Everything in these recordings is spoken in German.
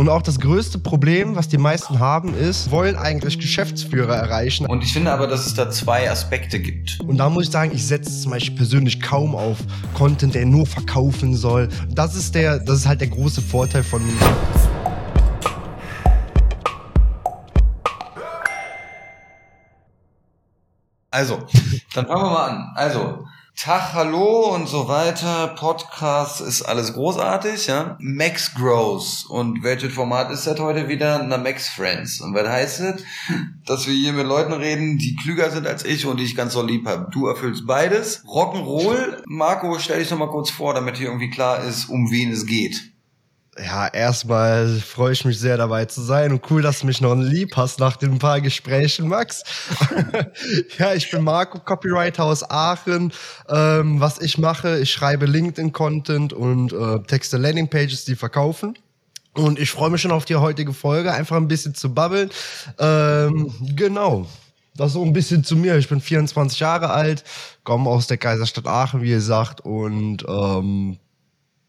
Und auch das größte Problem, was die meisten haben, ist, wollen eigentlich Geschäftsführer erreichen. Und ich finde aber, dass es da zwei Aspekte gibt. Und da muss ich sagen, ich setze zum Beispiel persönlich kaum auf Content, der nur verkaufen soll. Das ist der, das ist halt der große Vorteil von Also, dann fangen wir mal an. Also, Tag, hallo und so weiter. Podcast ist alles großartig, ja. Max Grows. Und welches Format ist das heute wieder? Na, Max Friends. Und was heißt das? Dass wir hier mit Leuten reden, die klüger sind als ich und die ich ganz so lieb habe. Du erfüllst beides. Rock'n'Roll. Marco, stell dich doch mal kurz vor, damit hier irgendwie klar ist, um wen es geht. Ja, erstmal freue ich mich sehr dabei zu sein und cool, dass du mich noch lieb hast nach den paar Gesprächen, Max. ja, ich bin Marco, Copywriter aus Aachen. Ähm, was ich mache, ich schreibe LinkedIn-Content und äh, Texte Landing-Pages, die verkaufen. Und ich freue mich schon auf die heutige Folge, einfach ein bisschen zu babbeln. Ähm, genau. Das so ein bisschen zu mir. Ich bin 24 Jahre alt, komme aus der Kaiserstadt Aachen, wie gesagt, und ähm,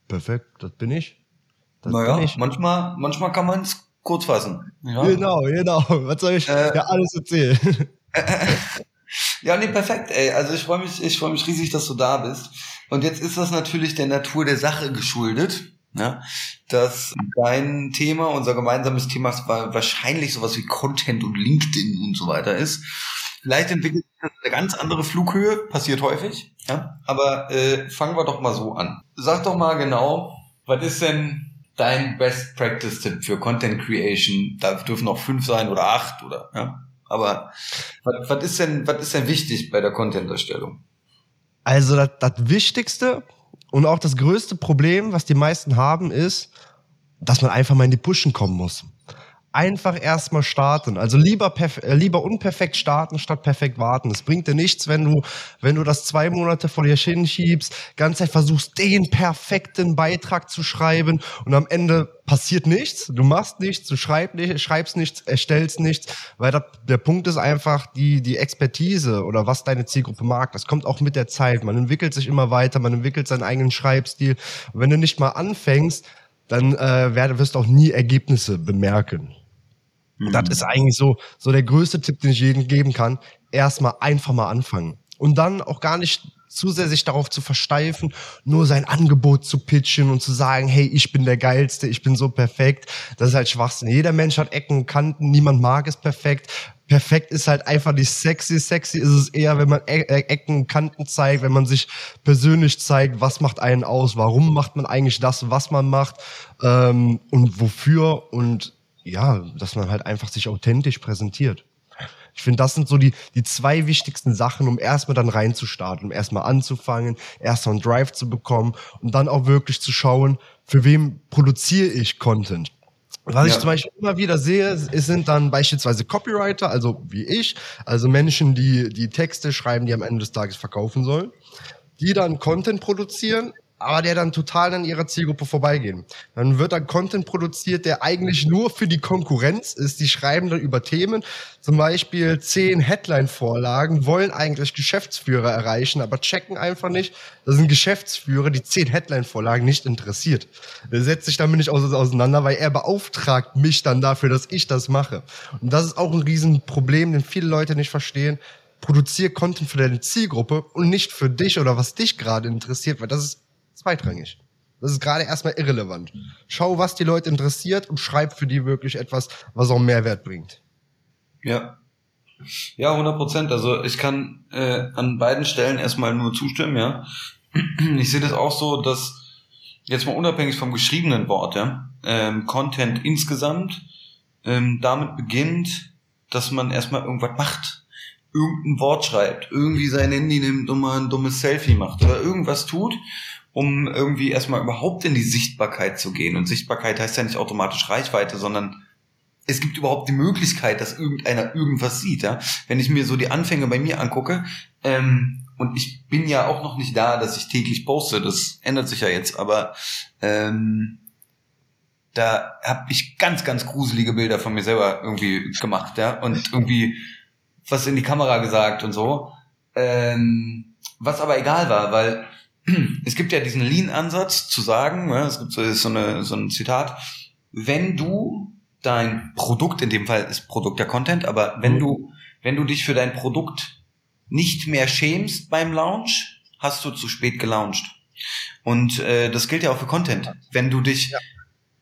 perfekt, das bin ich. Das naja, manchmal, manchmal kann man es kurz fassen. Ja. Genau, genau. Was soll ich äh, ja alles erzählen? ja, nee, perfekt, ey. Also ich freue mich, ich freue mich riesig, dass du da bist. Und jetzt ist das natürlich der Natur der Sache geschuldet, ne? dass dein Thema, unser gemeinsames Thema wahrscheinlich sowas wie Content und LinkedIn und so weiter ist. Vielleicht entwickelt sich das eine ganz andere Flughöhe, passiert häufig, ja. Aber äh, fangen wir doch mal so an. Sag doch mal genau, was ist denn dein Best Practice Tipp für Content Creation? Da dürfen auch fünf sein oder acht oder ja. Aber was, was ist denn, was ist denn wichtig bei der Content-Erstellung? Also das, das Wichtigste und auch das größte Problem, was die meisten haben, ist, dass man einfach mal in die Pushen kommen muss einfach erstmal starten. Also lieber, äh, lieber unperfekt starten statt perfekt warten. Es bringt dir nichts, wenn du, wenn du das zwei Monate vor dir hinschiebst, ganz Zeit versuchst, den perfekten Beitrag zu schreiben und am Ende passiert nichts. Du machst nichts, du schreib nicht, schreibst nichts, erstellst nichts, weil das, der Punkt ist einfach die, die Expertise oder was deine Zielgruppe mag. Das kommt auch mit der Zeit. Man entwickelt sich immer weiter, man entwickelt seinen eigenen Schreibstil. Und wenn du nicht mal anfängst, dann äh, wirst du auch nie Ergebnisse bemerken. Mhm. Das ist eigentlich so, so der größte Tipp, den ich jedem geben kann. Erstmal einfach mal anfangen. Und dann auch gar nicht zu sehr sich darauf zu versteifen, nur sein Angebot zu pitchen und zu sagen, hey, ich bin der Geilste, ich bin so perfekt. Das ist halt Schwachsinn. Jeder Mensch hat Ecken und Kanten, niemand mag es perfekt. Perfekt ist halt einfach nicht sexy. Sexy ist es eher, wenn man e e Ecken und Kanten zeigt, wenn man sich persönlich zeigt, was macht einen aus, warum macht man eigentlich das, was man macht ähm, und wofür und ja, dass man halt einfach sich authentisch präsentiert. Ich finde, das sind so die, die zwei wichtigsten Sachen, um erstmal dann reinzustarten, um erstmal anzufangen, erstmal einen Drive zu bekommen und dann auch wirklich zu schauen, für wem produziere ich Content. Was ja. ich zum Beispiel immer wieder sehe, sind dann beispielsweise Copywriter, also wie ich, also Menschen, die die Texte schreiben, die am Ende des Tages verkaufen sollen, die dann Content produzieren, aber der dann total an ihrer Zielgruppe vorbeigehen. Dann wird dann Content produziert, der eigentlich nur für die Konkurrenz ist. Die schreiben dann über Themen, zum Beispiel zehn Headline-Vorlagen, wollen eigentlich Geschäftsführer erreichen, aber checken einfach nicht, dass ein Geschäftsführer die zehn Headline-Vorlagen nicht interessiert. Der setzt sich damit nicht auseinander, weil er beauftragt mich dann dafür, dass ich das mache. Und das ist auch ein Riesenproblem, den viele Leute nicht verstehen produziere Content für deine Zielgruppe und nicht für dich oder was dich gerade interessiert, weil das ist zweitrangig. Das ist gerade erstmal irrelevant. Schau, was die Leute interessiert und schreib für die wirklich etwas, was auch Mehrwert bringt. Ja. Ja, 100 Prozent. Also ich kann äh, an beiden Stellen erstmal nur zustimmen, ja. Ich sehe das auch so, dass jetzt mal unabhängig vom geschriebenen Wort, ja, ähm, Content insgesamt ähm, damit beginnt, dass man erstmal irgendwas macht. Irgendein Wort schreibt, irgendwie sein Handy nimmt und mal ein dummes Selfie macht oder irgendwas tut um irgendwie erstmal überhaupt in die Sichtbarkeit zu gehen. Und Sichtbarkeit heißt ja nicht automatisch Reichweite, sondern es gibt überhaupt die Möglichkeit, dass irgendeiner irgendwas sieht. Ja? Wenn ich mir so die Anfänge bei mir angucke, ähm, und ich bin ja auch noch nicht da, dass ich täglich poste, das ändert sich ja jetzt, aber ähm, da habe ich ganz, ganz gruselige Bilder von mir selber irgendwie gemacht, ja, und irgendwie was in die Kamera gesagt und so. Ähm, was aber egal war, weil es gibt ja diesen Lean-Ansatz zu sagen, ja, es gibt so, so, eine, so ein Zitat, wenn du dein Produkt, in dem Fall ist Produkt der Content, aber wenn du, wenn du dich für dein Produkt nicht mehr schämst beim Launch, hast du zu spät gelauncht. Und äh, das gilt ja auch für Content. Wenn du dich, ja.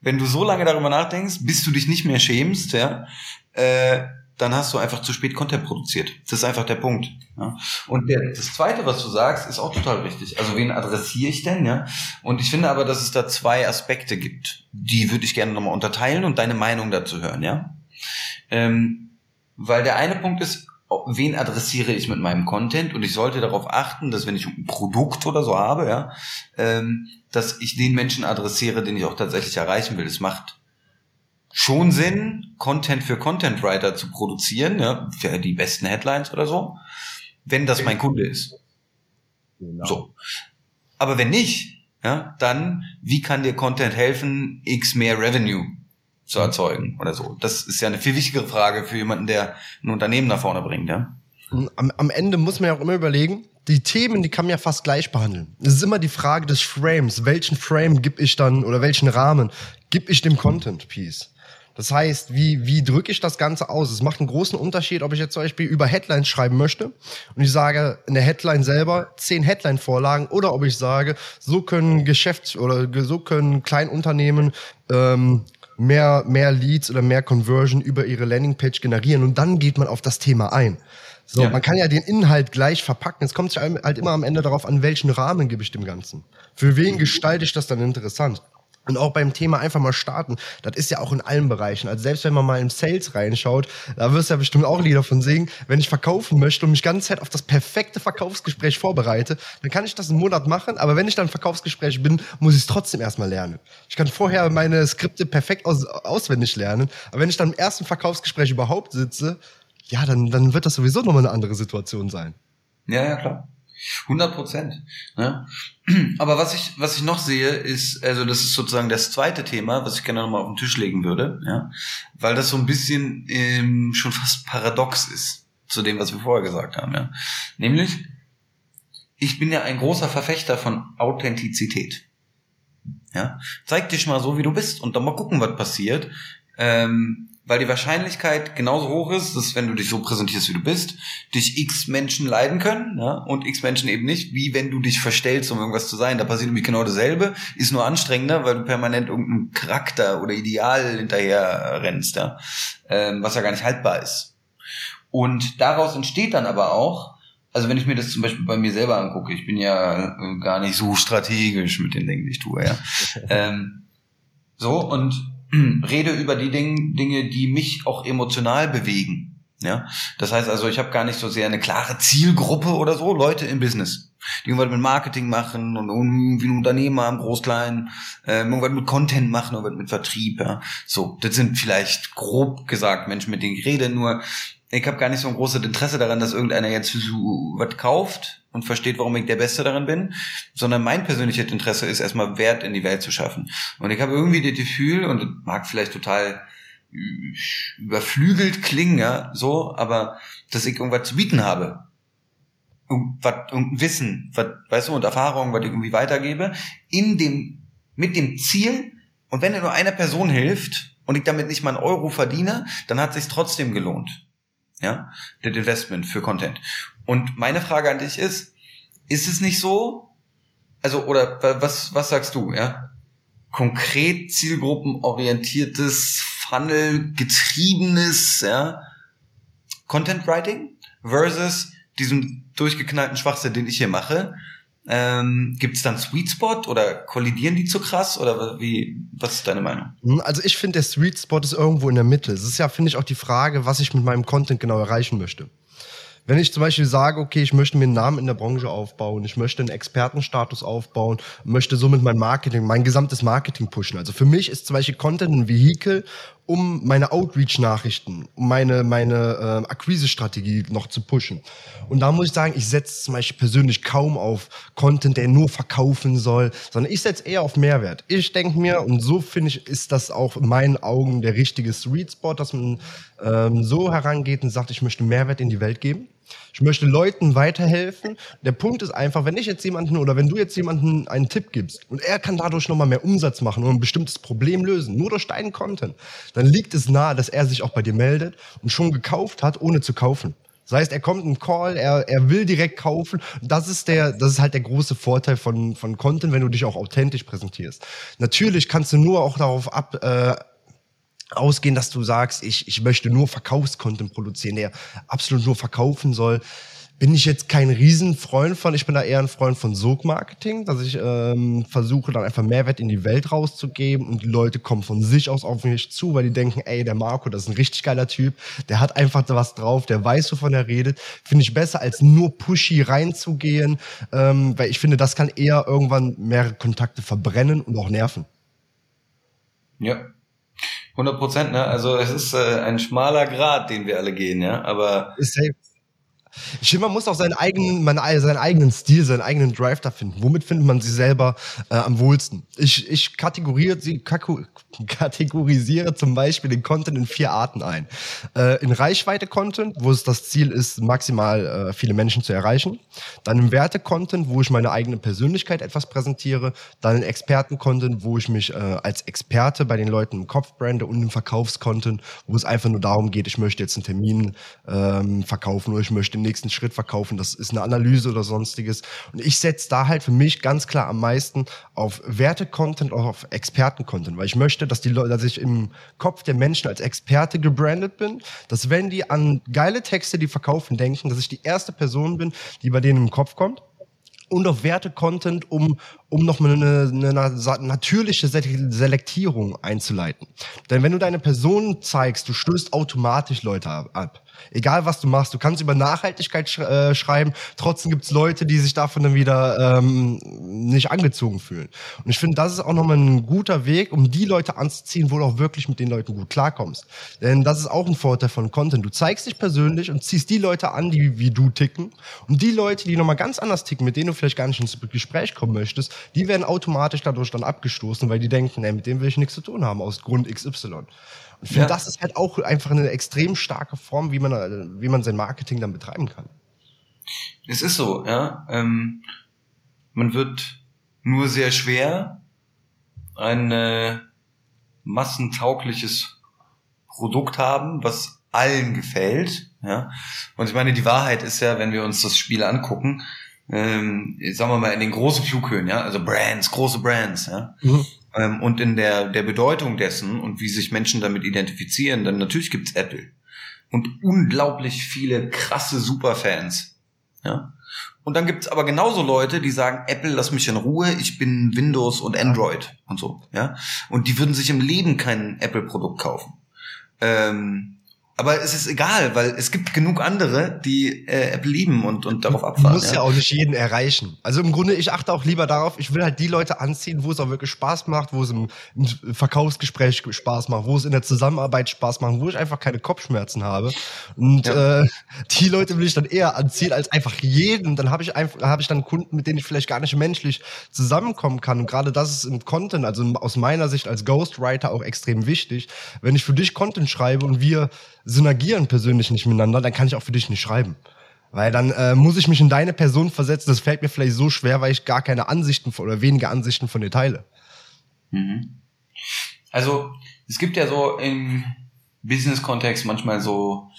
wenn du so lange darüber nachdenkst, bis du dich nicht mehr schämst, ja, äh, dann hast du einfach zu spät Content produziert. Das ist einfach der Punkt. Ja. Und der, das Zweite, was du sagst, ist auch total richtig. Also wen adressiere ich denn? Ja? Und ich finde aber, dass es da zwei Aspekte gibt. Die würde ich gerne nochmal unterteilen und deine Meinung dazu hören. Ja, ähm, weil der eine Punkt ist, wen adressiere ich mit meinem Content? Und ich sollte darauf achten, dass wenn ich ein Produkt oder so habe, ja, ähm, dass ich den Menschen adressiere, den ich auch tatsächlich erreichen will. Es macht schon Sinn, Content für Content Writer zu produzieren, ja, für die besten Headlines oder so, wenn das mein Kunde ist. Genau. So. Aber wenn nicht, ja, dann wie kann dir Content helfen, x mehr Revenue zu erzeugen oder so? Das ist ja eine viel wichtigere Frage für jemanden, der ein Unternehmen nach vorne bringt, ja. Am, am Ende muss man ja auch immer überlegen, die Themen, die kann man ja fast gleich behandeln. Es ist immer die Frage des Frames. Welchen Frame gebe ich dann oder welchen Rahmen gebe ich dem Content Piece? Das heißt, wie, wie drücke ich das Ganze aus? Es macht einen großen Unterschied, ob ich jetzt zum Beispiel über Headlines schreiben möchte und ich sage in der Headline selber zehn Headline-Vorlagen oder ob ich sage, so können Geschäfts- oder so können Kleinunternehmen ähm, mehr, mehr Leads oder mehr Conversion über ihre Landingpage generieren und dann geht man auf das Thema ein. So, ja. man kann ja den Inhalt gleich verpacken. Es kommt halt immer am Ende darauf an, welchen Rahmen gebe ich dem Ganzen. Für wen gestalte ich das dann interessant? Und auch beim Thema einfach mal starten, das ist ja auch in allen Bereichen. Also selbst wenn man mal im Sales reinschaut, da wirst du ja bestimmt auch Lieder von singen. Wenn ich verkaufen möchte und mich ganz Zeit auf das perfekte Verkaufsgespräch vorbereite, dann kann ich das einen Monat machen. Aber wenn ich dann im Verkaufsgespräch bin, muss ich es trotzdem erstmal lernen. Ich kann vorher meine Skripte perfekt aus, auswendig lernen. Aber wenn ich dann im ersten Verkaufsgespräch überhaupt sitze, ja, dann, dann wird das sowieso nochmal eine andere Situation sein. Ja, ja, klar. 100 Prozent. Ne? Aber was ich, was ich noch sehe, ist, also das ist sozusagen das zweite Thema, was ich gerne nochmal auf den Tisch legen würde, ja, weil das so ein bisschen ähm, schon fast paradox ist zu dem, was wir vorher gesagt haben, ja. Nämlich, ich bin ja ein großer Verfechter von Authentizität. Ja, zeig dich mal so, wie du bist und dann mal gucken, was passiert. Ähm, weil die Wahrscheinlichkeit genauso hoch ist, dass wenn du dich so präsentierst, wie du bist, dich x Menschen leiden können ja, und x Menschen eben nicht, wie wenn du dich verstellst, um irgendwas zu sein. Da passiert nämlich genau dasselbe, ist nur anstrengender, weil du permanent irgendeinem Charakter oder Ideal hinterher rennst, ja, ähm, was ja gar nicht haltbar ist. Und daraus entsteht dann aber auch, also wenn ich mir das zum Beispiel bei mir selber angucke, ich bin ja äh, gar nicht so strategisch mit den Dingen, die ich tue, ja. ähm, so, und rede über die Dinge, Dinge, die mich auch emotional bewegen. Ja, das heißt also, ich habe gar nicht so sehr eine klare Zielgruppe oder so, Leute im Business, die irgendwas mit Marketing machen und irgendwie ein Unternehmer im Groß-Klein, äh, irgendwas mit Content machen, irgendwas mit Vertrieb. Ja. So, das sind vielleicht grob gesagt Menschen, mit denen ich rede, nur ich habe gar nicht so ein großes Interesse daran, dass irgendeiner jetzt so was kauft und versteht, warum ich der Beste darin bin, sondern mein persönliches Interesse ist erstmal Wert in die Welt zu schaffen. Und ich habe irgendwie das Gefühl, und mag vielleicht total überflügelt klingen, ja, so, aber dass ich irgendwas zu bieten habe. Irgendwas, irgendein Wissen, was, weißt du, und Erfahrung, was ich irgendwie weitergebe, in dem, mit dem Ziel, und wenn er nur einer Person hilft und ich damit nicht mal einen Euro verdiene, dann hat es sich trotzdem gelohnt ja, das Investment für Content. Und meine Frage an dich ist, ist es nicht so, also, oder was, was sagst du, ja? Konkret zielgruppenorientiertes, Funnel getriebenes, ja, Content Writing versus diesem durchgeknallten Schwachsinn, den ich hier mache, ähm, Gibt es dann Sweet Spot oder kollidieren die zu krass oder wie? Was ist deine Meinung? Hm, also ich finde, der Sweet Spot ist irgendwo in der Mitte. Es ist ja, finde ich, auch die Frage, was ich mit meinem Content genau erreichen möchte. Wenn ich zum Beispiel sage, okay, ich möchte mir einen Namen in der Branche aufbauen, ich möchte einen Expertenstatus aufbauen, möchte somit mein Marketing, mein gesamtes Marketing pushen. Also für mich ist zum Beispiel Content ein Vehikel, um meine Outreach-Nachrichten, um meine, meine äh, Akquise-Strategie noch zu pushen. Und da muss ich sagen, ich setze zum Beispiel persönlich kaum auf Content, der nur verkaufen soll, sondern ich setze eher auf Mehrwert. Ich denke mir, und so finde ich, ist das auch in meinen Augen der richtige Sweet Spot, dass man ähm, so herangeht und sagt, ich möchte Mehrwert in die Welt geben. Ich möchte Leuten weiterhelfen. Der Punkt ist einfach, wenn ich jetzt jemanden oder wenn du jetzt jemanden einen Tipp gibst und er kann dadurch nochmal mehr Umsatz machen und ein bestimmtes Problem lösen, nur durch deinen Content, dann liegt es nahe, dass er sich auch bei dir meldet und schon gekauft hat, ohne zu kaufen. Das heißt, er kommt ein Call, er, er will direkt kaufen. Das ist der, das ist halt der große Vorteil von, von Content, wenn du dich auch authentisch präsentierst. Natürlich kannst du nur auch darauf ab, äh, ausgehen, dass du sagst, ich, ich möchte nur Verkaufscontent produzieren, der absolut nur verkaufen soll bin ich jetzt kein Riesenfreund von. Ich bin da eher ein Freund von Sog-Marketing, dass ich ähm, versuche, dann einfach Mehrwert in die Welt rauszugeben und die Leute kommen von sich aus auf mich zu, weil die denken, ey, der Marco, das ist ein richtig geiler Typ, der hat einfach was drauf, der weiß, wovon er redet. Finde ich besser, als nur pushy reinzugehen, ähm, weil ich finde, das kann eher irgendwann mehrere Kontakte verbrennen und auch nerven. Ja, 100 Prozent, ne? Also es ist äh, ein schmaler Grad, den wir alle gehen, ja. Aber safe. Ich finde, man muss auch seinen eigenen, man, seinen eigenen Stil, seinen eigenen Drive da finden. Womit findet man sich selber äh, am wohlsten? Ich, ich kategoriere, sie, kategorisiere zum Beispiel den Content in vier Arten ein. Äh, in Reichweite-Content, wo es das Ziel ist, maximal äh, viele Menschen zu erreichen. Dann im Werte-Content, wo ich meine eigene Persönlichkeit etwas präsentiere. Dann in Experten-Content, wo ich mich äh, als Experte bei den Leuten im Kopf brande und im Verkaufs-Content, wo es einfach nur darum geht, ich möchte jetzt einen Termin ähm, verkaufen oder ich möchte den nächsten Schritt verkaufen. Das ist eine Analyse oder sonstiges. Und ich setze da halt für mich ganz klar am meisten auf Werte-Content, auf Experten-Content, weil ich möchte, dass die Leute, dass ich im Kopf der Menschen als Experte gebrandet bin, dass wenn die an geile Texte, die verkaufen, denken, dass ich die erste Person bin, die bei denen im Kopf kommt und auf Werte-Content, um, um nochmal eine, eine natürliche Selektierung einzuleiten. Denn wenn du deine Person zeigst, du stößt automatisch Leute ab. Egal was du machst, du kannst über Nachhaltigkeit sch äh, schreiben, trotzdem gibt's Leute, die sich davon dann wieder ähm, nicht angezogen fühlen. Und ich finde, das ist auch nochmal ein guter Weg, um die Leute anzuziehen, wo du auch wirklich mit den Leuten gut klarkommst. Denn das ist auch ein Vorteil von Content. Du zeigst dich persönlich und ziehst die Leute an, die wie du ticken. Und die Leute, die nochmal ganz anders ticken, mit denen du vielleicht gar nicht ins Gespräch kommen möchtest, die werden automatisch dadurch dann abgestoßen, weil die denken, ey, mit dem will ich nichts zu tun haben, aus Grund XY. Und ich finde, ja. das ist halt auch einfach eine extrem starke Form, wie man, wie man sein Marketing dann betreiben kann. Es ist so, ja. Ähm, man wird nur sehr schwer ein äh, massentaugliches Produkt haben, was allen gefällt. Ja. Und ich meine, die Wahrheit ist ja, wenn wir uns das Spiel angucken, ähm, sagen wir mal in den großen Flughöhen, ja, also Brands, große Brands, ja. Mhm. Ähm, und in der, der Bedeutung dessen und wie sich Menschen damit identifizieren, dann natürlich gibt's Apple. Und unglaublich viele krasse Superfans. Ja. Und dann gibt's aber genauso Leute, die sagen, Apple, lass mich in Ruhe, ich bin Windows und Android und so. Ja. Und die würden sich im Leben kein Apple-Produkt kaufen. Ähm, aber es ist egal, weil es gibt genug andere, die äh, Apple lieben und, und darauf abfahren. Du musst ja. ja auch nicht jeden erreichen. Also im Grunde, ich achte auch lieber darauf, ich will halt die Leute anziehen, wo es auch wirklich Spaß macht, wo es im, im Verkaufsgespräch Spaß macht, wo es in der Zusammenarbeit Spaß macht, wo ich einfach keine Kopfschmerzen habe. Und ja. äh, die Leute will ich dann eher anziehen als einfach jeden. Dann habe ich einfach, habe ich dann Kunden, mit denen ich vielleicht gar nicht menschlich zusammenkommen kann. Und gerade das ist im Content, also aus meiner Sicht als Ghostwriter auch extrem wichtig. Wenn ich für dich Content schreibe und wir synergieren persönlich nicht miteinander, dann kann ich auch für dich nicht schreiben. Weil dann äh, muss ich mich in deine Person versetzen. Das fällt mir vielleicht so schwer, weil ich gar keine Ansichten von, oder wenige Ansichten von dir teile. Mhm. Also es gibt ja so im Business-Kontext manchmal so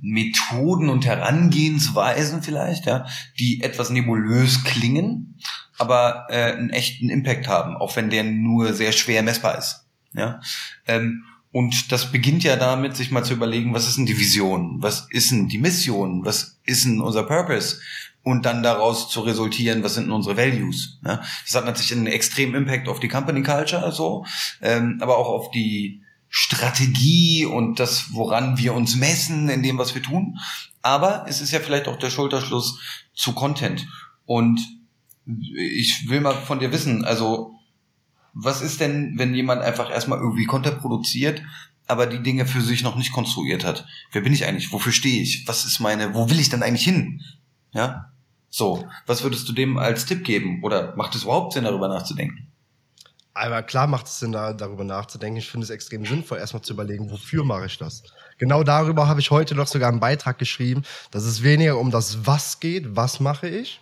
Methoden und Herangehensweisen vielleicht, ja, die etwas nebulös klingen, aber äh, einen echten Impact haben, auch wenn der nur sehr schwer messbar ist. Ja, ähm, und das beginnt ja damit, sich mal zu überlegen, was ist denn die Vision? Was ist denn die Mission? Was ist denn unser Purpose? Und dann daraus zu resultieren, was sind denn unsere Values? Ja, das hat natürlich einen extremen Impact auf die Company Culture, so, ähm, aber auch auf die Strategie und das, woran wir uns messen in dem, was wir tun. Aber es ist ja vielleicht auch der Schulterschluss zu Content. Und ich will mal von dir wissen, also was ist denn, wenn jemand einfach erstmal irgendwie Content produziert, aber die Dinge für sich noch nicht konstruiert hat? Wer bin ich eigentlich? Wofür stehe ich? Was ist meine, wo will ich denn eigentlich hin? Ja? So, was würdest du dem als Tipp geben? Oder macht es überhaupt Sinn, darüber nachzudenken? Aber klar macht es Sinn, da, darüber nachzudenken. Ich finde es extrem sinnvoll, erstmal zu überlegen, wofür mache ich das? Genau darüber habe ich heute noch sogar einen Beitrag geschrieben, dass es weniger um das Was geht, was mache ich,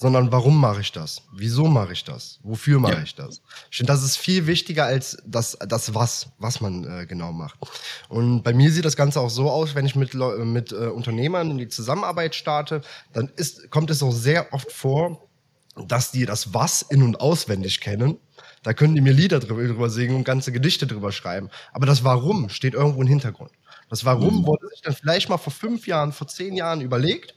sondern warum mache ich das? Wieso mache ich das? Wofür mache ja. ich das? Ich finde, das ist viel wichtiger als das, das Was, was man äh, genau macht. Und bei mir sieht das Ganze auch so aus, wenn ich mit, mit äh, Unternehmern in die Zusammenarbeit starte, dann ist, kommt es auch sehr oft vor, dass die das Was in- und auswendig kennen. Da können die mir Lieder drüber, drüber singen und ganze Gedichte drüber schreiben. Aber das Warum steht irgendwo im Hintergrund. Das Warum mhm. wurde sich dann vielleicht mal vor fünf Jahren, vor zehn Jahren überlegt.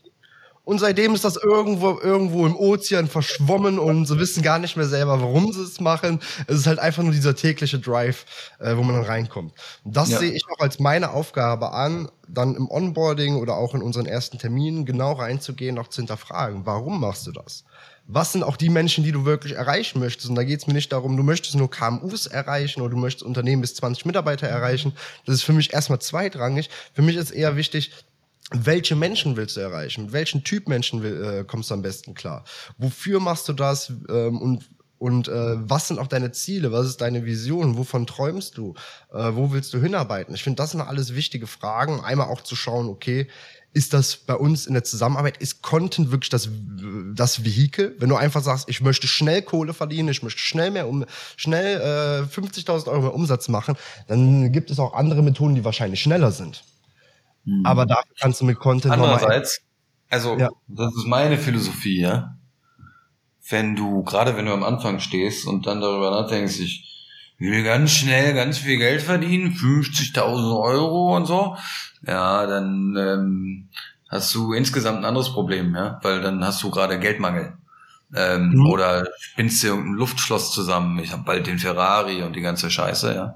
Und seitdem ist das irgendwo, irgendwo im Ozean verschwommen und sie wissen gar nicht mehr selber, warum sie es machen. Es ist halt einfach nur dieser tägliche Drive, äh, wo man dann reinkommt. Und das ja. sehe ich auch als meine Aufgabe an, dann im Onboarding oder auch in unseren ersten Terminen genau reinzugehen, auch zu hinterfragen. Warum machst du das? was sind auch die Menschen, die du wirklich erreichen möchtest. Und da geht es mir nicht darum, du möchtest nur KMUs erreichen oder du möchtest Unternehmen bis 20 Mitarbeiter erreichen. Das ist für mich erstmal zweitrangig. Für mich ist eher wichtig, welche Menschen willst du erreichen? Mit welchen Typ Menschen will, äh, kommst du am besten klar? Wofür machst du das? Ähm, und und äh, was sind auch deine Ziele? Was ist deine Vision? Wovon träumst du? Äh, wo willst du hinarbeiten? Ich finde, das sind alles wichtige Fragen. Einmal auch zu schauen, okay, ist das bei uns in der Zusammenarbeit, ist Content wirklich das, das Vehikel? Wenn du einfach sagst, ich möchte schnell Kohle verdienen, ich möchte schnell mehr um, schnell äh, 50.000 Euro mehr Umsatz machen, dann gibt es auch andere Methoden, die wahrscheinlich schneller sind. Hm. Aber dafür kannst du mit Content Andererseits, also, ja. das ist meine Philosophie, ja. Wenn du, gerade wenn du am Anfang stehst und dann darüber nachdenkst, ich, will ganz schnell ganz viel Geld verdienen, 50.000 Euro und so, ja, dann ähm, hast du insgesamt ein anderes Problem, ja, weil dann hast du gerade Geldmangel. Ähm, mhm. Oder spinnst dir irgendein Luftschloss zusammen, ich habe bald den Ferrari und die ganze Scheiße, ja.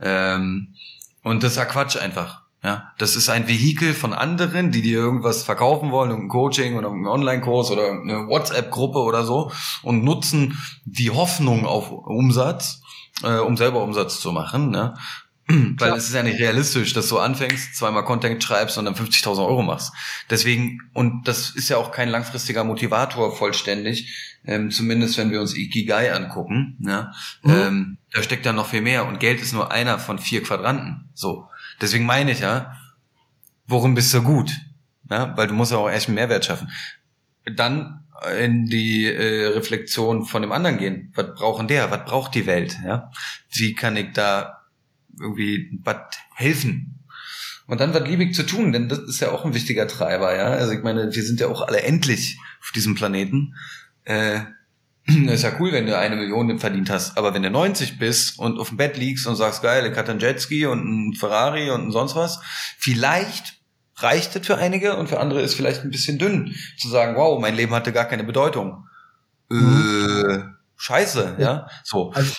Ähm, und das ist ja Quatsch einfach. Ja, das ist ein Vehikel von anderen, die dir irgendwas verkaufen wollen, irgendein Coaching oder irgendein Online-Kurs oder eine WhatsApp-Gruppe oder so und nutzen die Hoffnung auf Umsatz, äh, um selber Umsatz zu machen. Ne? Weil es ist ja nicht realistisch, dass du anfängst, zweimal Content schreibst und dann 50.000 Euro machst. Deswegen, und das ist ja auch kein langfristiger Motivator vollständig, ähm, zumindest wenn wir uns Ikigai angucken. Ne? Mhm. Ähm, da steckt ja noch viel mehr und Geld ist nur einer von vier Quadranten. So. Deswegen meine ich ja, worum bist du gut? Ja? Weil du musst ja auch echt einen Mehrwert schaffen. Dann in die äh, Reflexion von dem anderen gehen. Was brauchen der? Was braucht die Welt? Ja? Wie kann ich da irgendwie was helfen. Und dann was liebig zu tun, denn das ist ja auch ein wichtiger Treiber, ja. Also ich meine, wir sind ja auch alle endlich auf diesem Planeten. Äh, ist ja cool, wenn du eine Million verdient hast, aber wenn du 90 bist und auf dem Bett liegst und sagst, geil, ich hatte einen Jetski und einen Ferrari und sonst was, vielleicht reicht das für einige und für andere ist vielleicht ein bisschen dünn, zu sagen, wow, mein Leben hatte gar keine Bedeutung. Mhm. Äh, scheiße, ja. So. Also,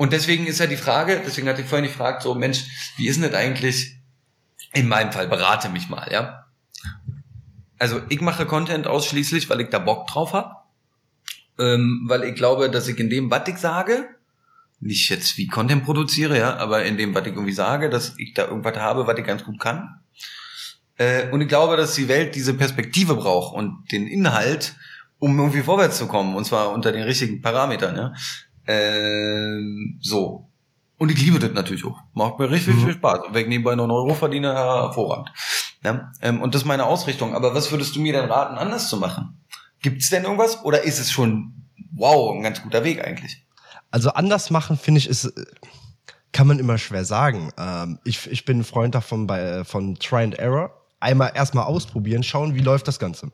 Und deswegen ist ja die Frage, deswegen hatte ich vorhin gefragt, so Mensch, wie ist denn das eigentlich? In meinem Fall, berate mich mal, ja. Also ich mache Content ausschließlich, weil ich da Bock drauf habe. Ähm, weil ich glaube, dass ich in dem, was ich sage, nicht jetzt wie Content produziere, ja, aber in dem, was ich irgendwie sage, dass ich da irgendwas habe, was ich ganz gut kann. Äh, und ich glaube, dass die Welt diese Perspektive braucht und den Inhalt, um irgendwie vorwärts zu kommen, und zwar unter den richtigen Parametern, ja. Ähm, so. Und ich liebe das natürlich auch. Macht mir richtig mhm. viel Spaß. Und wenn ich nebenbei noch einen Euro verdiene, hervorragend. Ja, ähm, und das ist meine Ausrichtung. Aber was würdest du mir denn raten, anders zu machen? Gibt es denn irgendwas? Oder ist es schon, wow, ein ganz guter Weg eigentlich? Also anders machen, finde ich, ist, kann man immer schwer sagen. Ähm, ich, ich bin ein Freund davon bei, von Try and Error. Einmal erstmal ausprobieren, schauen, wie läuft das Ganze.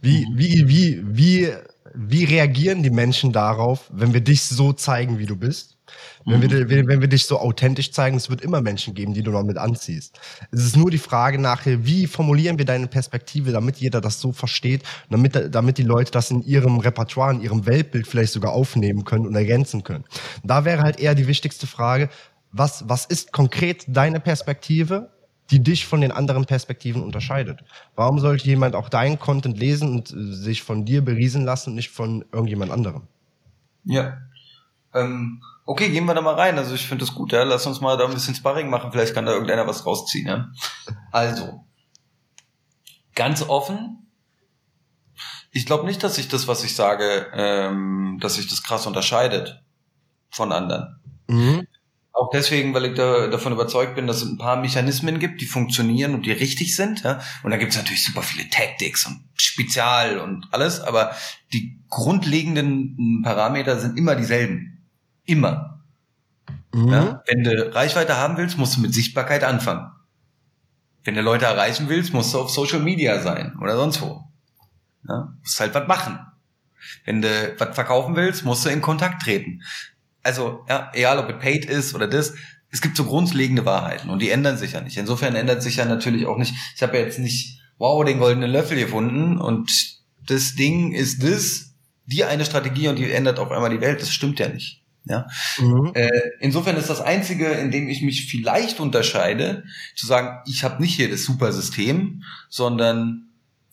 Wie, wie, wie, wie wie reagieren die Menschen darauf, wenn wir dich so zeigen, wie du bist? Wenn, mhm. wir, wenn wir dich so authentisch zeigen, es wird immer Menschen geben, die du noch mit anziehst. Es ist nur die Frage nachher, wie formulieren wir deine Perspektive, damit jeder das so versteht, damit, damit die Leute das in ihrem Repertoire, in ihrem Weltbild vielleicht sogar aufnehmen können und ergänzen können. Da wäre halt eher die wichtigste Frage, was, was ist konkret deine Perspektive die dich von den anderen Perspektiven unterscheidet. Warum sollte jemand auch deinen Content lesen und äh, sich von dir beriesen lassen und nicht von irgendjemand anderem? Ja. Ähm, okay, gehen wir da mal rein. Also ich finde das gut, ja. Lass uns mal da ein bisschen Sparring machen. Vielleicht kann da irgendeiner was rausziehen, ja. Also. Ganz offen. Ich glaube nicht, dass sich das, was ich sage, ähm, dass sich das krass unterscheidet. von anderen. Mhm. Auch deswegen, weil ich da, davon überzeugt bin, dass es ein paar Mechanismen gibt, die funktionieren und die richtig sind. Ja? Und da gibt es natürlich super viele Tactics und Spezial und alles, aber die grundlegenden Parameter sind immer dieselben. Immer. Mhm. Ja? Wenn du Reichweite haben willst, musst du mit Sichtbarkeit anfangen. Wenn du Leute erreichen willst, musst du auf Social Media sein oder sonst wo. Ja? Musst halt was machen. Wenn du was verkaufen willst, musst du in Kontakt treten also ja, egal ob es paid ist oder das, es gibt so grundlegende Wahrheiten und die ändern sich ja nicht. Insofern ändert sich ja natürlich auch nicht. Ich habe ja jetzt nicht, wow, den goldenen Löffel gefunden und das Ding ist das, die eine Strategie und die ändert auf einmal die Welt. Das stimmt ja nicht. Ja. Mhm. Äh, insofern ist das einzige, in dem ich mich vielleicht unterscheide, zu sagen, ich habe nicht hier das Supersystem, sondern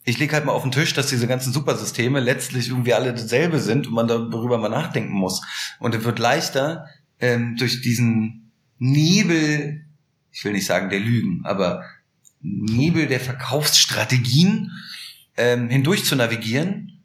ich lege halt mal auf den Tisch, dass diese ganzen Supersysteme letztlich irgendwie alle dasselbe sind und man darüber mal nachdenken muss. Und es wird leichter ähm, durch diesen Nebel, ich will nicht sagen der Lügen, aber Nebel der Verkaufsstrategien ähm, hindurch zu navigieren,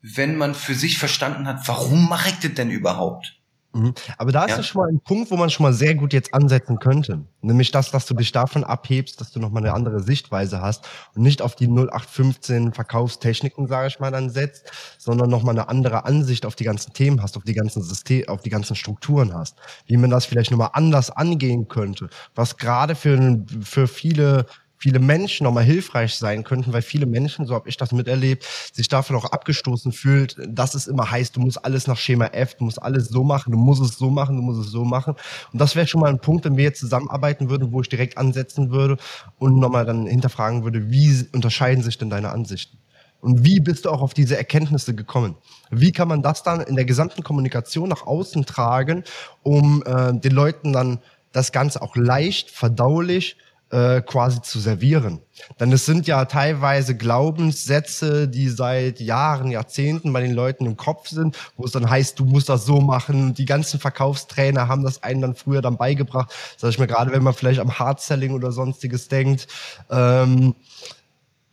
wenn man für sich verstanden hat, warum mache ich das denn überhaupt? Mhm. Aber da ist ja. schon mal ein Punkt, wo man schon mal sehr gut jetzt ansetzen könnte. Nämlich das, dass du dich davon abhebst, dass du nochmal eine andere Sichtweise hast und nicht auf die 0815 Verkaufstechniken, sage ich mal, dann setzt, sondern nochmal eine andere Ansicht auf die ganzen Themen hast, auf die ganzen Systeme, auf die ganzen Strukturen hast. Wie man das vielleicht nochmal anders angehen könnte. Was gerade für, für viele viele Menschen nochmal hilfreich sein könnten, weil viele Menschen, so habe ich das miterlebt, sich davon auch abgestoßen fühlt, dass es immer heißt, du musst alles nach Schema F, du musst alles so machen, du musst es so machen, du musst es so machen. Und das wäre schon mal ein Punkt, wenn wir jetzt zusammenarbeiten würden, wo ich direkt ansetzen würde und nochmal dann hinterfragen würde, wie unterscheiden sich denn deine Ansichten? Und wie bist du auch auf diese Erkenntnisse gekommen? Wie kann man das dann in der gesamten Kommunikation nach außen tragen, um äh, den Leuten dann das Ganze auch leicht, verdaulich äh, quasi zu servieren. Denn es sind ja teilweise Glaubenssätze, die seit Jahren, Jahrzehnten bei den Leuten im Kopf sind, wo es dann heißt, du musst das so machen. Die ganzen Verkaufstrainer haben das einen dann früher dann beigebracht. Sag ich mir gerade, wenn man vielleicht am Hard-Selling oder sonstiges denkt. Ähm,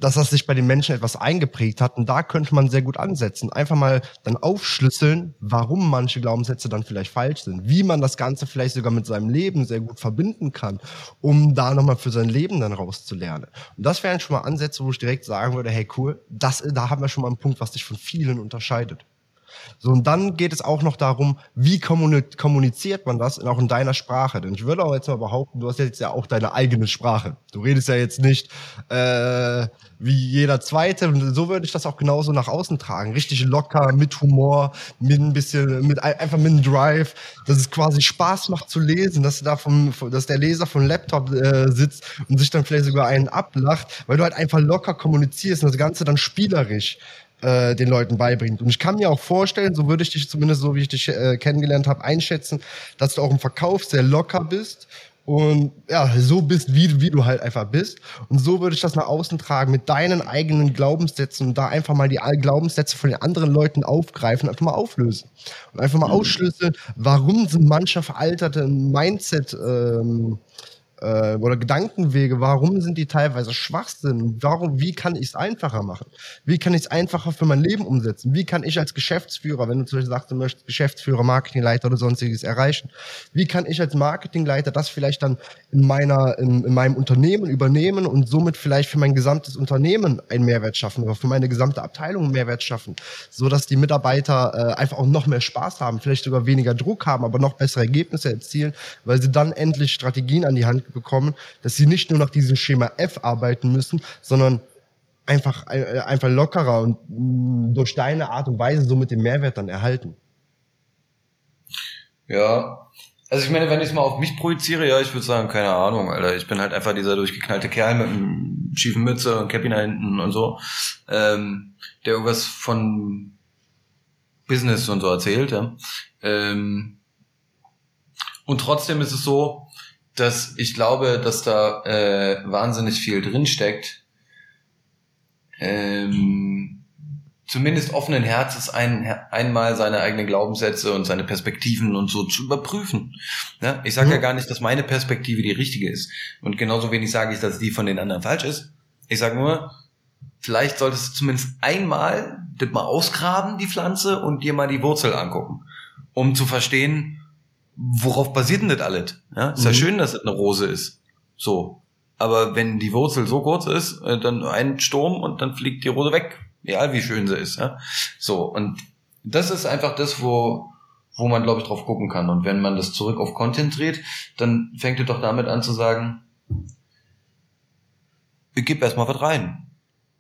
dass das sich bei den Menschen etwas eingeprägt hat. Und da könnte man sehr gut ansetzen. Einfach mal dann aufschlüsseln, warum manche Glaubenssätze dann vielleicht falsch sind. Wie man das Ganze vielleicht sogar mit seinem Leben sehr gut verbinden kann, um da nochmal für sein Leben dann rauszulernen. Und das wären schon mal Ansätze, wo ich direkt sagen würde, hey cool, das, da haben wir schon mal einen Punkt, was dich von vielen unterscheidet. So, und dann geht es auch noch darum, wie kommuniziert man das auch in deiner Sprache. Denn ich würde auch jetzt mal behaupten, du hast jetzt ja auch deine eigene Sprache. Du redest ja jetzt nicht äh, wie jeder Zweite. Und so würde ich das auch genauso nach außen tragen. Richtig locker, mit Humor, mit ein bisschen, mit einfach mit einem Drive, dass es quasi Spaß macht zu lesen, dass da vom, dass der Leser vom Laptop äh, sitzt und sich dann vielleicht sogar einen ablacht, weil du halt einfach locker kommunizierst und das Ganze dann spielerisch äh, den Leuten beibringt. Und ich kann mir auch vorstellen, so würde ich dich zumindest so wie ich dich äh, kennengelernt habe, einschätzen, dass du auch im Verkauf sehr locker bist und ja, so bist, wie, wie du halt einfach bist. Und so würde ich das nach außen tragen mit deinen eigenen Glaubenssätzen und da einfach mal die Glaubenssätze von den anderen Leuten aufgreifen, einfach mal auflösen. Und einfach mal mhm. ausschlüsseln, warum sind manche veralterte Mindset ähm, äh, oder Gedankenwege, warum sind die teilweise Schwachsinn? Warum, wie kann ich es einfacher machen? Wie kann ich es einfacher für mein Leben umsetzen? Wie kann ich als Geschäftsführer, wenn du zum Beispiel sagst, du möchtest Geschäftsführer, Marketingleiter oder sonstiges erreichen, wie kann ich als Marketingleiter das vielleicht dann in meiner, in, in meinem Unternehmen übernehmen und somit vielleicht für mein gesamtes Unternehmen einen Mehrwert schaffen oder für meine gesamte Abteilung einen Mehrwert schaffen, so dass die Mitarbeiter äh, einfach auch noch mehr Spaß haben, vielleicht sogar weniger Druck haben, aber noch bessere Ergebnisse erzielen, weil sie dann endlich Strategien an die Hand bekommen, dass sie nicht nur nach diesem Schema F arbeiten müssen, sondern einfach, äh, einfach lockerer und mm, durch deine Art und Weise so mit dem Mehrwert dann erhalten. Ja, also ich meine, wenn ich es mal auf mich projiziere, ja, ich würde sagen, keine Ahnung, Alter. Ich bin halt einfach dieser durchgeknallte Kerl mit einem schiefen Mütze und Cappy da hinten und so, ähm, der irgendwas von Business und so erzählt, ja. Ähm, und trotzdem ist es so, dass ich glaube, dass da äh, wahnsinnig viel drinsteckt. Ähm, zumindest offenen Herzens ein, einmal seine eigenen Glaubenssätze und seine Perspektiven und so zu überprüfen. Ja? Ich sage mhm. ja gar nicht, dass meine Perspektive die richtige ist. Und genauso wenig sage ich, dass die von den anderen falsch ist. Ich sage nur, vielleicht solltest du zumindest einmal das mal ausgraben, die Pflanze, und dir mal die Wurzel angucken. um zu verstehen, worauf basiert denn das alles? Ja, ist mhm. ja schön, dass es eine Rose ist. So. Aber wenn die Wurzel so kurz ist, äh, dann ein Sturm und dann fliegt die Rose weg. Egal wie schön sie ist. Ja? So. Und das ist einfach das, wo, wo man, glaube ich, drauf gucken kann. Und wenn man das zurück auf Content dreht, dann fängt ihr doch damit an zu sagen, ich gebe erstmal was rein.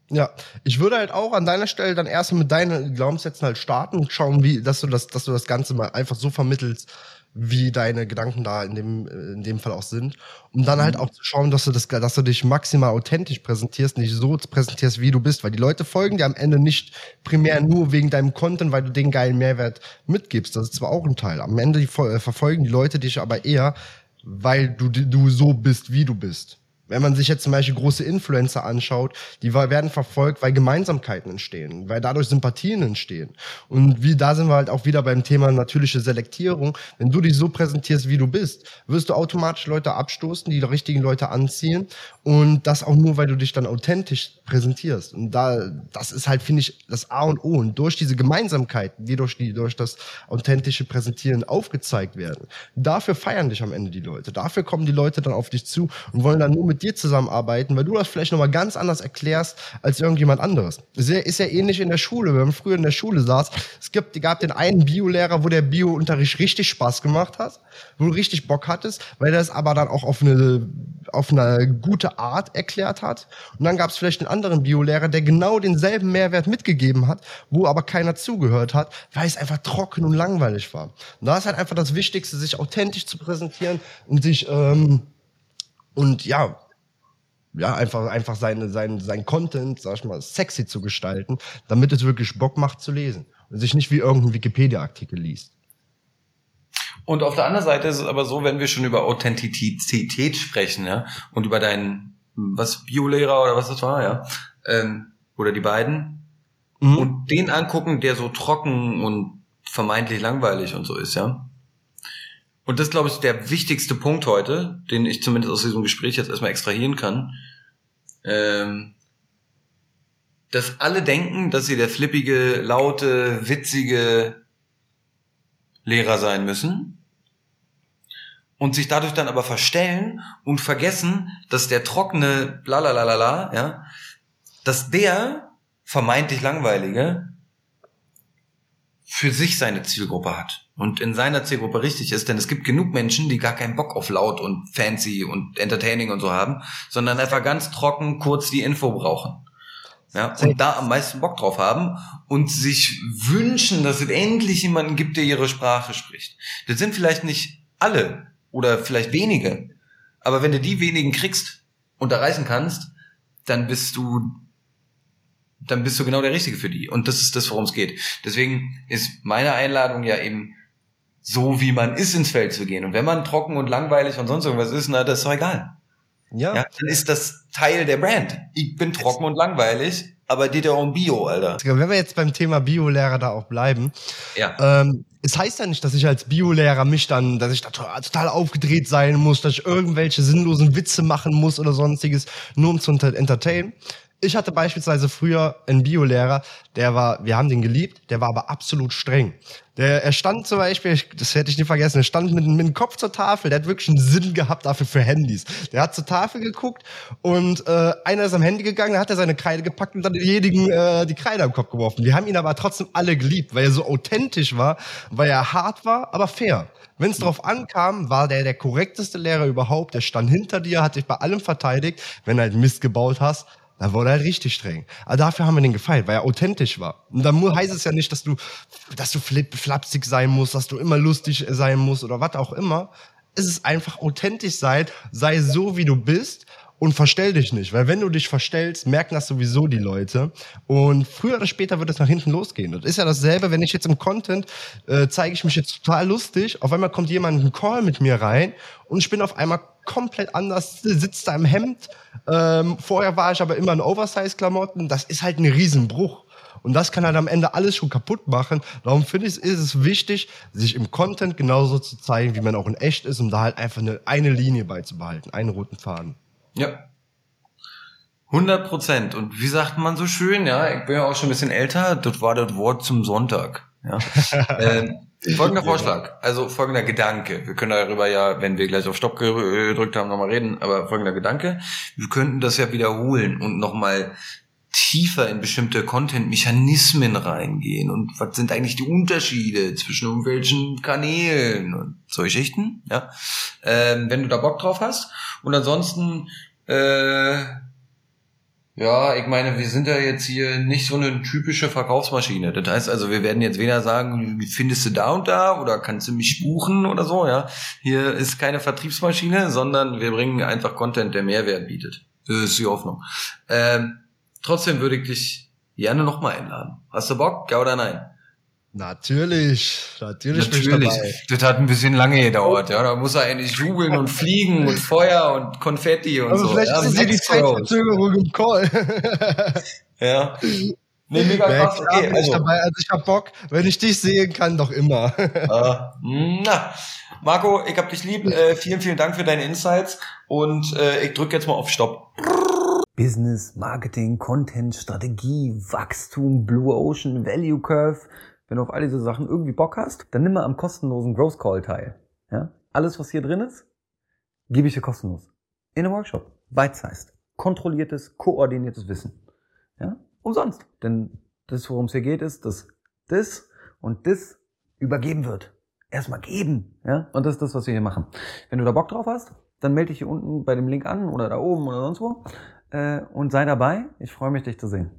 Ja, ich würde halt auch an deiner Stelle dann erstmal mit deinen Glaubenssätzen halt starten und schauen, wie, dass du das, dass du das Ganze mal einfach so vermittelst, wie deine Gedanken da in dem, in dem Fall auch sind. Um dann halt mhm. auch zu schauen, dass du das, dass du dich maximal authentisch präsentierst, nicht so präsentierst, wie du bist, weil die Leute folgen dir am Ende nicht primär nur wegen deinem Content, weil du den geilen Mehrwert mitgibst. Das ist zwar auch ein Teil. Am Ende die, verfolgen die Leute dich aber eher, weil du, du so bist, wie du bist. Wenn man sich jetzt zum Beispiel große Influencer anschaut, die werden verfolgt, weil Gemeinsamkeiten entstehen, weil dadurch Sympathien entstehen. Und wie da sind wir halt auch wieder beim Thema natürliche Selektierung. Wenn du dich so präsentierst, wie du bist, wirst du automatisch Leute abstoßen, die richtigen Leute anziehen. Und das auch nur, weil du dich dann authentisch präsentierst. Und da, das ist halt, finde ich, das A und O. Und durch diese Gemeinsamkeiten, die durch, die durch das authentische Präsentieren aufgezeigt werden, dafür feiern dich am Ende die Leute. Dafür kommen die Leute dann auf dich zu und wollen dann nur mit dir zusammenarbeiten, weil du das vielleicht nochmal ganz anders erklärst als irgendjemand anderes. Ist ja, ist ja ähnlich in der Schule, wenn man früher in der Schule saß. Es gibt, gab den einen Biolehrer, wo der Biounterricht richtig Spaß gemacht hat, wo du richtig Bock hattest, weil er das aber dann auch auf eine, auf eine gute Art erklärt hat. Und dann gab es vielleicht einen anderen Biolehrer, der genau denselben Mehrwert mitgegeben hat, wo aber keiner zugehört hat, weil es einfach trocken und langweilig war. Und da ist halt einfach das Wichtigste, sich authentisch zu präsentieren und sich ähm, und ja ja, einfach, einfach seine, sein, sein Content, sag ich mal, sexy zu gestalten, damit es wirklich Bock macht zu lesen und sich nicht wie irgendein Wikipedia-Artikel liest. Und auf der anderen Seite ist es aber so, wenn wir schon über Authentizität sprechen, ja, und über deinen was Biolehrer oder was das war, ja, ähm, oder die beiden, mhm. und den angucken, der so trocken und vermeintlich langweilig und so ist, ja. Und das, glaube ich, der wichtigste Punkt heute, den ich zumindest aus diesem Gespräch jetzt erstmal extrahieren kann, ähm, dass alle denken, dass sie der flippige, laute, witzige Lehrer sein müssen und sich dadurch dann aber verstellen und vergessen, dass der trockene Blalalala, ja, dass der vermeintlich langweilige für sich seine Zielgruppe hat und in seiner Zielgruppe richtig ist, denn es gibt genug Menschen, die gar keinen Bock auf laut und fancy und entertaining und so haben, sondern einfach ganz trocken kurz die Info brauchen. Ja, und da am meisten Bock drauf haben und sich wünschen, dass es endlich jemanden gibt, der ihre Sprache spricht. Das sind vielleicht nicht alle, oder vielleicht wenige. Aber wenn du die wenigen kriegst und erreichen kannst, dann bist du, dann bist du genau der Richtige für die. Und das ist das, worum es geht. Deswegen ist meine Einladung ja eben, so wie man ist, ins Feld zu gehen. Und wenn man trocken und langweilig und sonst irgendwas ist, na, das ist doch egal. Ja. ja dann ist das Teil der Brand. Ich bin trocken und langweilig, aber geht ja um Bio, Alter. Wenn wir jetzt beim Thema Biolehrer da auch bleiben. Ja. Ähm, es heißt ja nicht, dass ich als Biolehrer mich dann, dass ich da total aufgedreht sein muss, dass ich irgendwelche sinnlosen Witze machen muss oder sonstiges, nur um zu entertainen. Ich hatte beispielsweise früher einen Biolehrer, der war, wir haben den geliebt, der war aber absolut streng. Der, er stand zum Beispiel, das hätte ich nie vergessen, er stand mit, mit dem Kopf zur Tafel, der hat wirklich einen Sinn gehabt dafür für Handys. Der hat zur Tafel geguckt und äh, einer ist am Handy gegangen, dann hat er seine Kreide gepackt und dann denjenigen äh, die Kreide am Kopf geworfen. Wir haben ihn aber trotzdem alle geliebt, weil er so authentisch war, weil er hart war, aber fair. Wenn es drauf ankam, war der der korrekteste Lehrer überhaupt. Der stand hinter dir, hat dich bei allem verteidigt. Wenn du halt Mist gebaut hast, da wurde er richtig streng. Aber dafür haben wir den gefeiert, weil er authentisch war. Und dann heißt es ja nicht, dass du, dass du flapsig sein musst, dass du immer lustig sein musst oder was auch immer. Es ist einfach authentisch sein, sei so wie du bist und verstell dich nicht, weil wenn du dich verstellst, merken das sowieso die Leute und früher oder später wird es nach hinten losgehen. Das ist ja dasselbe, wenn ich jetzt im Content äh, zeige ich mich jetzt total lustig, auf einmal kommt jemand einen Call mit mir rein und ich bin auf einmal komplett anders, sitzt da im Hemd. Ähm, vorher war ich aber immer in Oversize-Klamotten. Das ist halt ein Riesenbruch. Und das kann halt am Ende alles schon kaputt machen. Darum finde ich, ist es wichtig, sich im Content genauso zu zeigen, wie man auch in echt ist, um da halt einfach eine, eine Linie beizubehalten, einen roten Faden. Ja. 100 Prozent. Und wie sagt man so schön, ja, ich bin ja auch schon ein bisschen älter, das war das Wort zum Sonntag. Ja. ähm, Folgender Vorschlag, also folgender Gedanke. Wir können darüber ja, wenn wir gleich auf Stopp gedrückt haben, nochmal reden, aber folgender Gedanke. Wir könnten das ja wiederholen und nochmal tiefer in bestimmte Content-Mechanismen reingehen und was sind eigentlich die Unterschiede zwischen irgendwelchen Kanälen und solche Schichten, ja. Ähm, wenn du da Bock drauf hast. Und ansonsten äh, ja, ich meine, wir sind ja jetzt hier nicht so eine typische Verkaufsmaschine. Das heißt also, wir werden jetzt weder sagen, findest du da und da oder kannst du mich buchen oder so, ja. Hier ist keine Vertriebsmaschine, sondern wir bringen einfach Content, der Mehrwert bietet. Das ist die Hoffnung. Ähm, trotzdem würde ich dich gerne nochmal einladen. Hast du Bock? Ja oder nein? Natürlich, natürlich, natürlich. Bin ich dabei. Das hat ein bisschen lange gedauert, ja. Da muss er endlich jubeln und fliegen und Feuer und Konfetti und Aber so. vielleicht ja, ist es ja die Zeitverzögerung im Call. ja. Nee, mega krass. Okay, also. Ich dabei, also ich hab Bock, wenn ich dich sehen kann, doch immer. uh, na. Marco, ich hab dich lieb. Äh, vielen, vielen Dank für deine Insights und äh, ich drück jetzt mal auf Stopp. Business, Marketing, Content, Strategie, Wachstum, Blue Ocean, Value Curve wenn du auf all diese Sachen irgendwie Bock hast, dann nimm mal am kostenlosen Growth Call teil. Ja? Alles, was hier drin ist, gebe ich dir kostenlos. In einem Workshop. Bite-sized. Kontrolliertes, koordiniertes Wissen. Ja? Umsonst. Denn das, worum es hier geht, ist, dass das und das übergeben wird. Erstmal geben. Ja? Und das ist das, was wir hier machen. Wenn du da Bock drauf hast, dann melde dich hier unten bei dem Link an oder da oben oder sonst wo. Äh, und sei dabei. Ich freue mich, dich zu sehen.